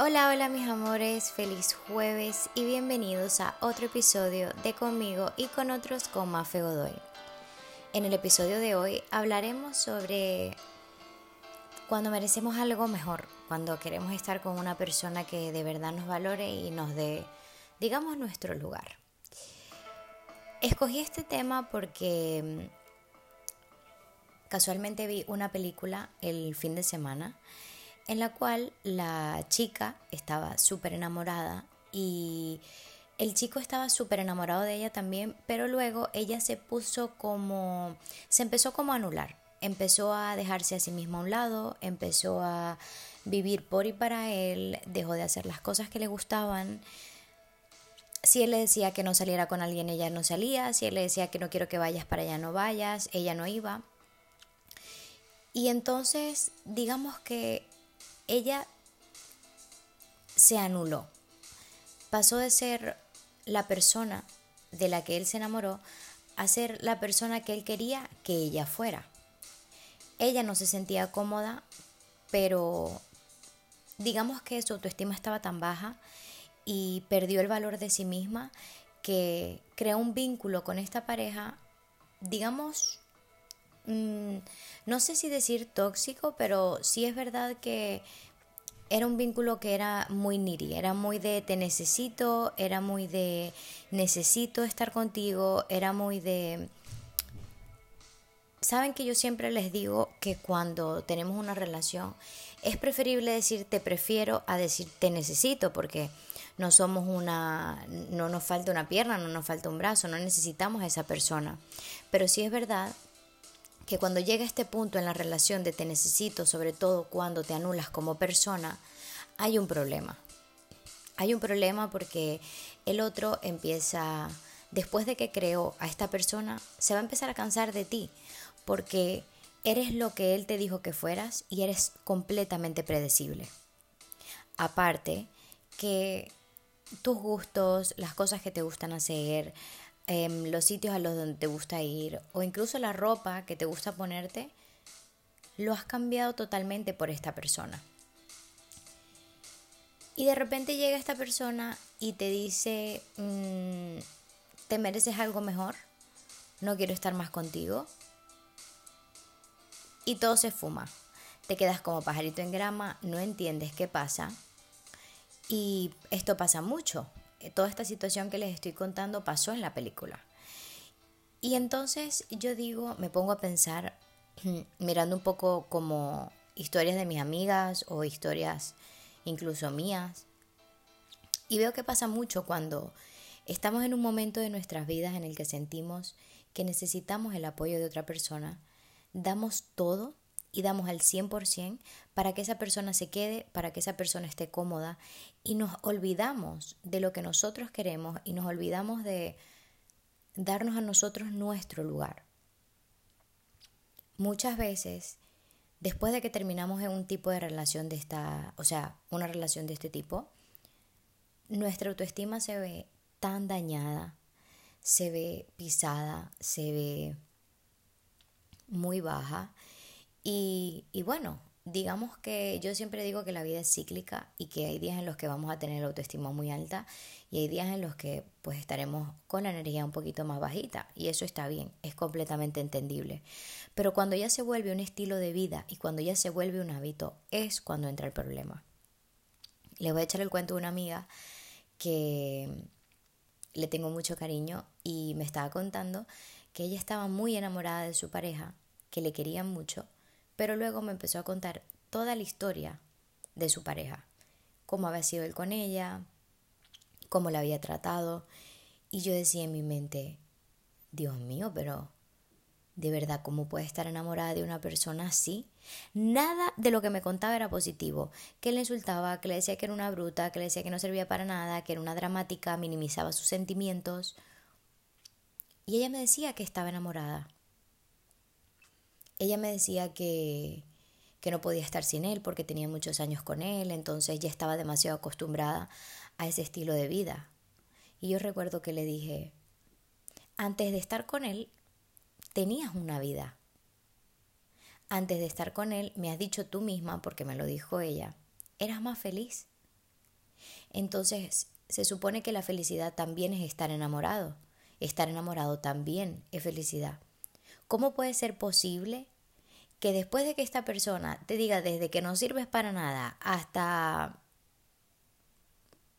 Hola, hola mis amores, feliz jueves y bienvenidos a otro episodio de Conmigo y con otros con Mafe Godoy. En el episodio de hoy hablaremos sobre cuando merecemos algo mejor, cuando queremos estar con una persona que de verdad nos valore y nos dé, digamos, nuestro lugar. Escogí este tema porque mm, casualmente vi una película el fin de semana en la cual la chica estaba súper enamorada y el chico estaba súper enamorado de ella también, pero luego ella se puso como, se empezó como a anular, empezó a dejarse a sí misma a un lado, empezó a vivir por y para él, dejó de hacer las cosas que le gustaban. Si él le decía que no saliera con alguien, ella no salía. Si él le decía que no quiero que vayas para allá, no vayas, ella no iba. Y entonces, digamos que ella se anuló. Pasó de ser la persona de la que él se enamoró a ser la persona que él quería que ella fuera. Ella no se sentía cómoda, pero digamos que su autoestima estaba tan baja y perdió el valor de sí misma que creó un vínculo con esta pareja, digamos, Mm, no sé si decir tóxico, pero sí es verdad que era un vínculo que era muy niri, era muy de te necesito, era muy de necesito estar contigo, era muy de... Saben que yo siempre les digo que cuando tenemos una relación es preferible decir te prefiero a decir te necesito porque no somos una, no nos falta una pierna, no nos falta un brazo, no necesitamos a esa persona. Pero sí es verdad que cuando llega este punto en la relación de te necesito, sobre todo cuando te anulas como persona, hay un problema. Hay un problema porque el otro empieza, después de que creó a esta persona, se va a empezar a cansar de ti, porque eres lo que él te dijo que fueras y eres completamente predecible. Aparte que tus gustos, las cosas que te gustan hacer, Em, los sitios a los donde te gusta ir o incluso la ropa que te gusta ponerte, lo has cambiado totalmente por esta persona. Y de repente llega esta persona y te dice, mm, ¿te mereces algo mejor? No quiero estar más contigo. Y todo se fuma. Te quedas como pajarito en grama, no entiendes qué pasa. Y esto pasa mucho. Toda esta situación que les estoy contando pasó en la película. Y entonces yo digo, me pongo a pensar, mirando un poco como historias de mis amigas o historias incluso mías, y veo que pasa mucho cuando estamos en un momento de nuestras vidas en el que sentimos que necesitamos el apoyo de otra persona, damos todo y damos al 100% para que esa persona se quede, para que esa persona esté cómoda y nos olvidamos de lo que nosotros queremos y nos olvidamos de darnos a nosotros nuestro lugar. Muchas veces, después de que terminamos en un tipo de relación de esta, o sea, una relación de este tipo, nuestra autoestima se ve tan dañada, se ve pisada, se ve muy baja y, bueno, digamos que yo siempre digo que la vida es cíclica y que hay días en los que vamos a tener la autoestima muy alta y hay días en los que pues estaremos con la energía un poquito más bajita y eso está bien, es completamente entendible. Pero cuando ya se vuelve un estilo de vida y cuando ya se vuelve un hábito es cuando entra el problema. Le voy a echar el cuento de una amiga que le tengo mucho cariño y me estaba contando que ella estaba muy enamorada de su pareja, que le querían mucho pero luego me empezó a contar toda la historia de su pareja, cómo había sido él con ella, cómo la había tratado, y yo decía en mi mente, Dios mío, pero de verdad, ¿cómo puede estar enamorada de una persona así? Nada de lo que me contaba era positivo. Que le insultaba, que le decía que era una bruta, que le decía que no servía para nada, que era una dramática, minimizaba sus sentimientos. Y ella me decía que estaba enamorada ella me decía que, que no podía estar sin él porque tenía muchos años con él, entonces ya estaba demasiado acostumbrada a ese estilo de vida. Y yo recuerdo que le dije, antes de estar con él, tenías una vida. Antes de estar con él, me has dicho tú misma, porque me lo dijo ella, eras más feliz. Entonces, se supone que la felicidad también es estar enamorado. Estar enamorado también es felicidad. ¿Cómo puede ser posible que después de que esta persona te diga desde que no sirves para nada hasta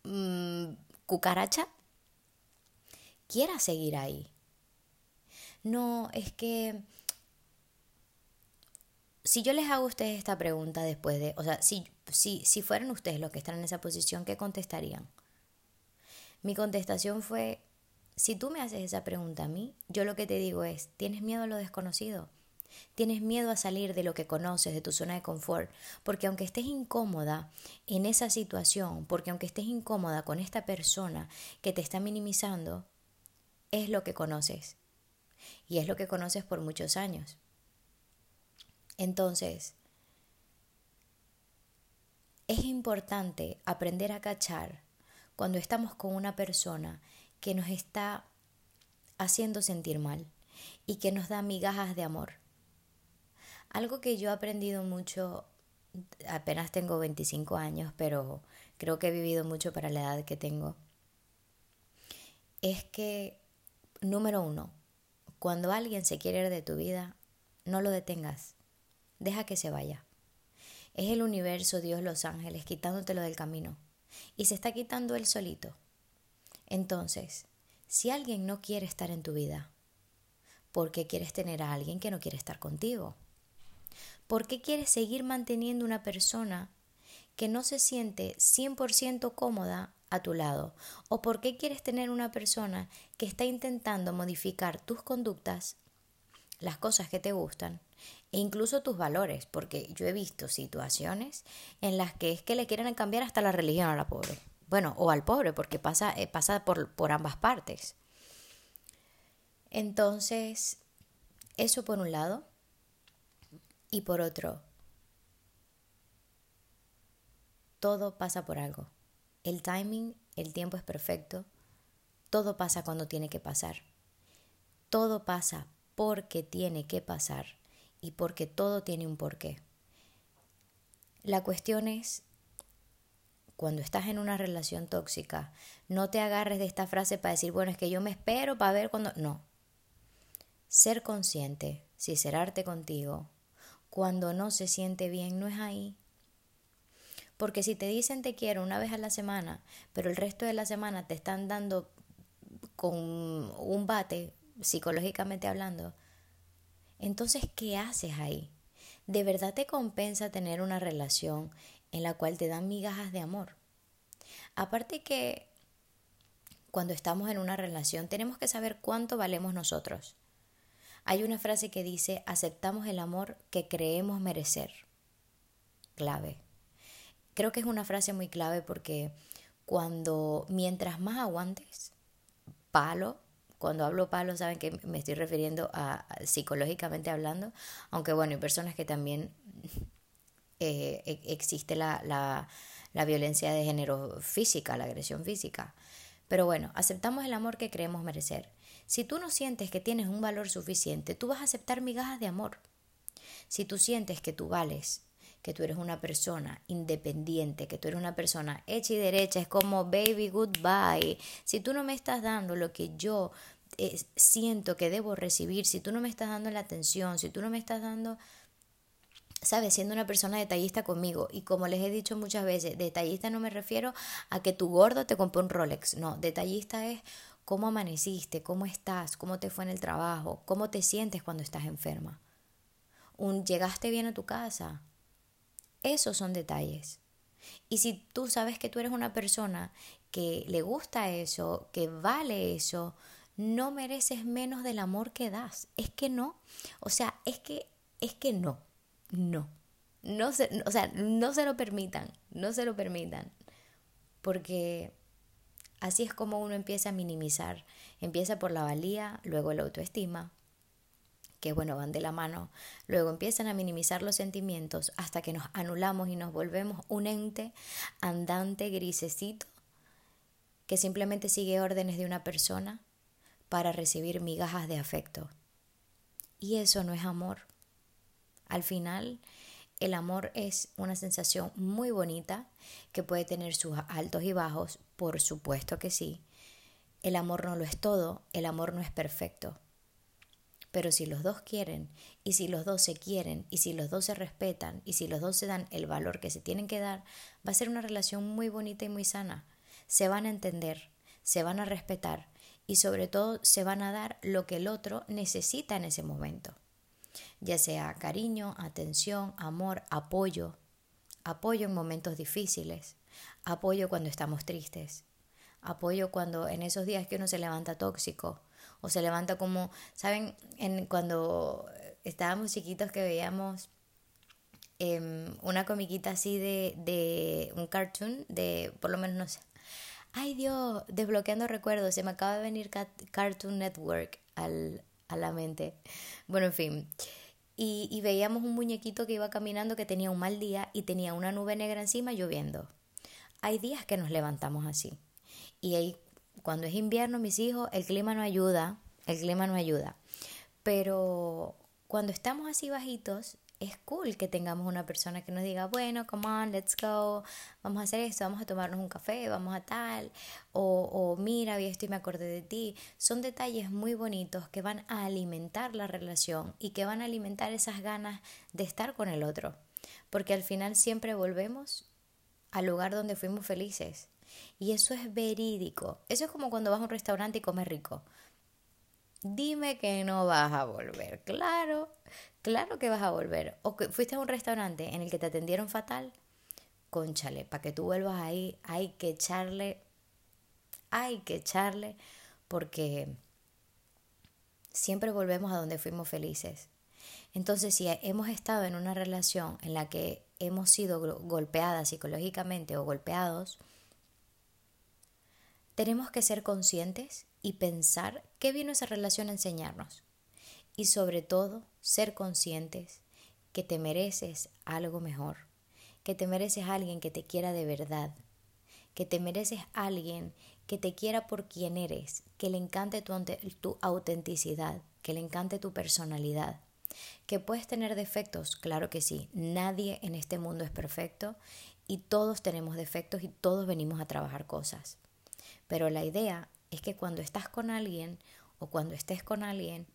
mm, cucaracha, quiera seguir ahí? No, es que si yo les hago a ustedes esta pregunta después de, o sea, si, si, si fueran ustedes los que están en esa posición, ¿qué contestarían? Mi contestación fue, si tú me haces esa pregunta a mí, yo lo que te digo es, ¿tienes miedo a lo desconocido? Tienes miedo a salir de lo que conoces, de tu zona de confort, porque aunque estés incómoda en esa situación, porque aunque estés incómoda con esta persona que te está minimizando, es lo que conoces. Y es lo que conoces por muchos años. Entonces, es importante aprender a cachar cuando estamos con una persona que nos está haciendo sentir mal y que nos da migajas de amor. Algo que yo he aprendido mucho, apenas tengo 25 años, pero creo que he vivido mucho para la edad que tengo, es que, número uno, cuando alguien se quiere ir de tu vida, no lo detengas, deja que se vaya. Es el universo, Dios, los ángeles, quitándotelo del camino. Y se está quitando él solito. Entonces, si alguien no quiere estar en tu vida, ¿por qué quieres tener a alguien que no quiere estar contigo? ¿Por qué quieres seguir manteniendo una persona que no se siente 100% cómoda a tu lado? ¿O por qué quieres tener una persona que está intentando modificar tus conductas, las cosas que te gustan, e incluso tus valores? Porque yo he visto situaciones en las que es que le quieren cambiar hasta la religión a la pobre. Bueno, o al pobre, porque pasa, eh, pasa por, por ambas partes. Entonces, eso por un lado. Y por otro, todo pasa por algo. El timing, el tiempo es perfecto. Todo pasa cuando tiene que pasar. Todo pasa porque tiene que pasar y porque todo tiene un porqué. La cuestión es cuando estás en una relación tóxica, no te agarres de esta frase para decir, bueno, es que yo me espero para ver cuando... No. Ser consciente, sincerarte contigo, cuando no se siente bien, no es ahí. Porque si te dicen te quiero una vez a la semana, pero el resto de la semana te están dando con un bate, psicológicamente hablando, entonces, ¿qué haces ahí? ¿De verdad te compensa tener una relación en la cual te dan migajas de amor. Aparte que cuando estamos en una relación tenemos que saber cuánto valemos nosotros. Hay una frase que dice, aceptamos el amor que creemos merecer. Clave. Creo que es una frase muy clave porque cuando mientras más aguantes, palo, cuando hablo palo saben que me estoy refiriendo a, psicológicamente hablando, aunque bueno, hay personas que también eh, e, existe la, la, violencia de género física, la agresión física. Pero bueno, aceptamos el amor que creemos merecer. Si tú no sientes que tienes un valor suficiente, tú vas a aceptar migajas de amor. Si tú sientes que tú vales, que tú eres una persona independiente, que tú eres una persona hecha y derecha, es como baby goodbye. Si tú no me estás dando lo que yo eh, siento que debo recibir, si tú no me estás dando la atención, si tú no me estás dando ¿sabes? Siendo una persona detallista conmigo. Y como les he dicho muchas veces, detallista no me refiero a que tu gordo te compre un Rolex. No, detallista es cómo amaneciste, cómo estás, cómo te fue en el trabajo, cómo te sientes cuando estás enferma. Un llegaste bien a tu casa. Esos son detalles. Y si tú sabes que tú eres una persona que le gusta eso, que vale eso, no mereces menos del amor que das. Es que no. O sea, es que es que no no. No se, o sea, no se lo permitan, no se lo permitan. Porque así es como uno empieza a minimizar. Empieza por la valía, luego la autoestima, que bueno, van de la mano. Luego empiezan a minimizar los sentimientos hasta que nos anulamos y nos volvemos un ente andante grisecito que simplemente sigue órdenes de una persona para recibir migajas de afecto. Y eso no es amor. Al final, el amor es una sensación muy bonita que puede tener sus altos y bajos, por supuesto que sí. El amor no lo es todo, el amor no es perfecto. Pero si los dos quieren, y si los dos se quieren, y si los dos se respetan, y si los dos se dan el valor que se tienen que dar, va a ser una relación muy bonita y muy sana. Se van a entender, se van a respetar y sobre todo se van a dar lo que el otro necesita en ese momento. Ya sea cariño, atención, amor, apoyo, apoyo en momentos difíciles, apoyo cuando estamos tristes, apoyo cuando en esos días que uno se levanta tóxico, o se levanta como, ¿saben? En, cuando estábamos chiquitos que veíamos em, una comiquita así de, de un cartoon, de por lo menos no sé. Ay Dios, desbloqueando recuerdos, se me acaba de venir Cartoon Network al, a la mente. Bueno, en fin. Y, veíamos un muñequito que iba caminando que tenía un mal día y tenía una nube negra encima lloviendo. Hay días que nos levantamos así. Y hay cuando es invierno, mis hijos, el clima no ayuda, el clima no ayuda. Pero cuando estamos así bajitos, es cool que tengamos una persona que nos diga, bueno, come on, let's go, vamos a hacer esto, vamos a tomarnos un café, vamos a tal, o, o mira, vi esto y me acordé de ti. Son detalles muy bonitos que van a alimentar la relación y que van a alimentar esas ganas de estar con el otro. Porque al final siempre volvemos al lugar donde fuimos felices. Y eso es verídico. Eso es como cuando vas a un restaurante y comes rico. Dime que no vas a volver. Claro, claro que vas a volver. O que fuiste a un restaurante en el que te atendieron fatal. Conchale, para que tú vuelvas ahí hay que echarle, hay que echarle, porque siempre volvemos a donde fuimos felices. Entonces, si hemos estado en una relación en la que hemos sido golpeadas psicológicamente o golpeados, tenemos que ser conscientes y pensar qué vino esa relación a enseñarnos. Y sobre todo, ser conscientes que te mereces algo mejor, que te mereces alguien que te quiera de verdad, que te mereces alguien que te quiera por quien eres, que le encante tu, tu autenticidad, que le encante tu personalidad. Que puedes tener defectos, claro que sí, nadie en este mundo es perfecto y todos tenemos defectos y todos venimos a trabajar cosas. Pero la idea es que cuando estás con alguien o cuando estés con alguien,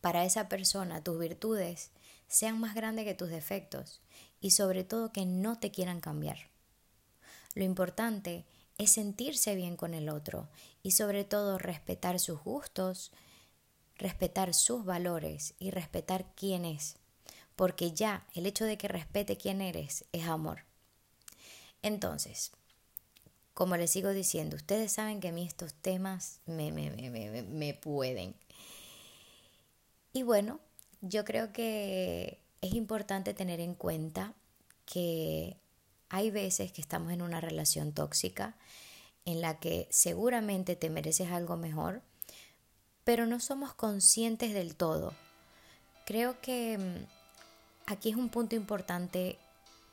para esa persona tus virtudes sean más grandes que tus defectos y sobre todo que no te quieran cambiar. Lo importante es sentirse bien con el otro y sobre todo respetar sus gustos, respetar sus valores y respetar quién es, porque ya el hecho de que respete quién eres es amor. Entonces, como les sigo diciendo, ustedes saben que a mí estos temas me, me, me, me pueden. Y bueno, yo creo que es importante tener en cuenta que hay veces que estamos en una relación tóxica en la que seguramente te mereces algo mejor, pero no somos conscientes del todo. Creo que mm, aquí es un punto importante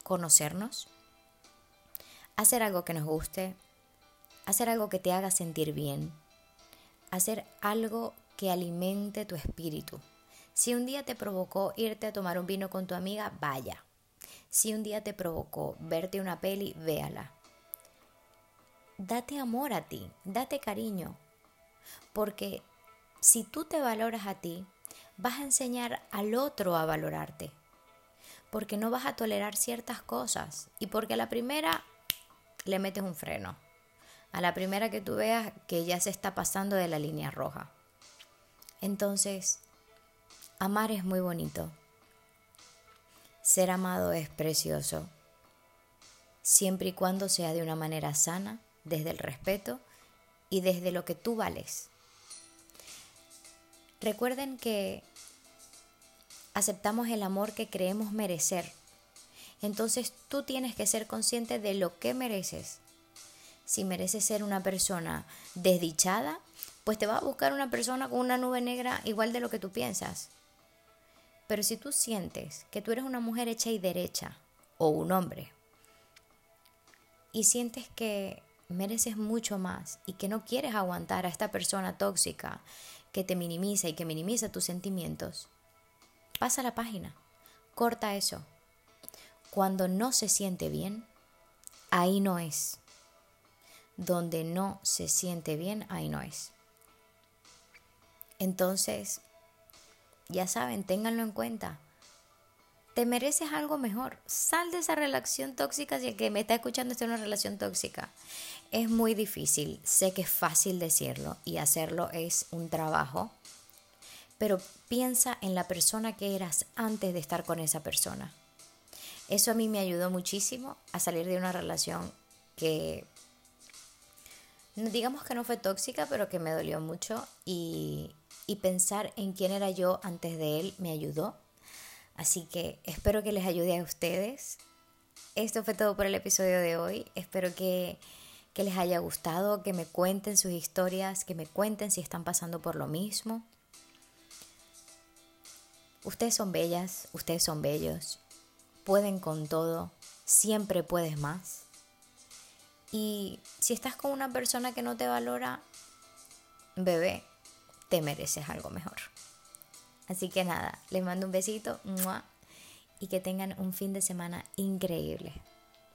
conocernos, hacer algo que nos guste, hacer algo que te haga sentir bien, hacer algo que alimente tu espíritu. Si un día te provocó irte a tomar un vino con tu amiga, vaya. Si un día te provocó verte una peli, véala. Date amor a ti, date cariño, porque si tú te valoras a ti, vas a enseñar al otro a valorarte, porque no vas a tolerar ciertas cosas y porque la primera le metes un freno. A la primera que tú veas que ya se está pasando de la línea roja. Entonces, amar es muy bonito. Ser amado es precioso. Siempre y cuando sea de una manera sana, desde el respeto y desde lo que tú vales. Recuerden que aceptamos el amor que creemos merecer entonces tú tienes que ser consciente de lo que mereces. Si mereces ser una persona desdichada, pues te va a buscar una persona con una nube negra igual de lo que tú piensas. Pero si tú sientes que tú eres una mujer hecha y derecha, o un hombre, y sientes que mereces mucho más y que no quieres aguantar a esta persona tóxica que te minimiza y que minimiza tus sentimientos, pasa la página, corta eso cuando no se siente bien, ahí no es. Donde no se siente bien, ahí no es. Entonces, ya saben, ténganlo en cuenta. Te mereces algo mejor. Sal de esa relación tóxica si el que me está escuchando está en una relación tóxica. Es muy difícil, sé que es fácil decirlo y hacerlo es un trabajo, pero piensa en la persona que eras antes de estar con esa persona. Eso a mí me ayudó muchísimo a salir de una relación que digamos que no fue tóxica, pero que me dolió mucho y, y pensar en quién era yo antes de él me ayudó. Así que espero que les ayude a ustedes. Esto fue todo por el episodio de hoy. Espero que que les haya gustado, que me cuenten sus historias, que me cuenten si están pasando por lo mismo. Ustedes son bellas, ustedes son bellos, pueden con todo, siempre puedes más. Y si estás con una persona que no te valora, bebé, te mereces algo mejor. Así que nada, les mando un besito y que tengan un fin de semana increíble.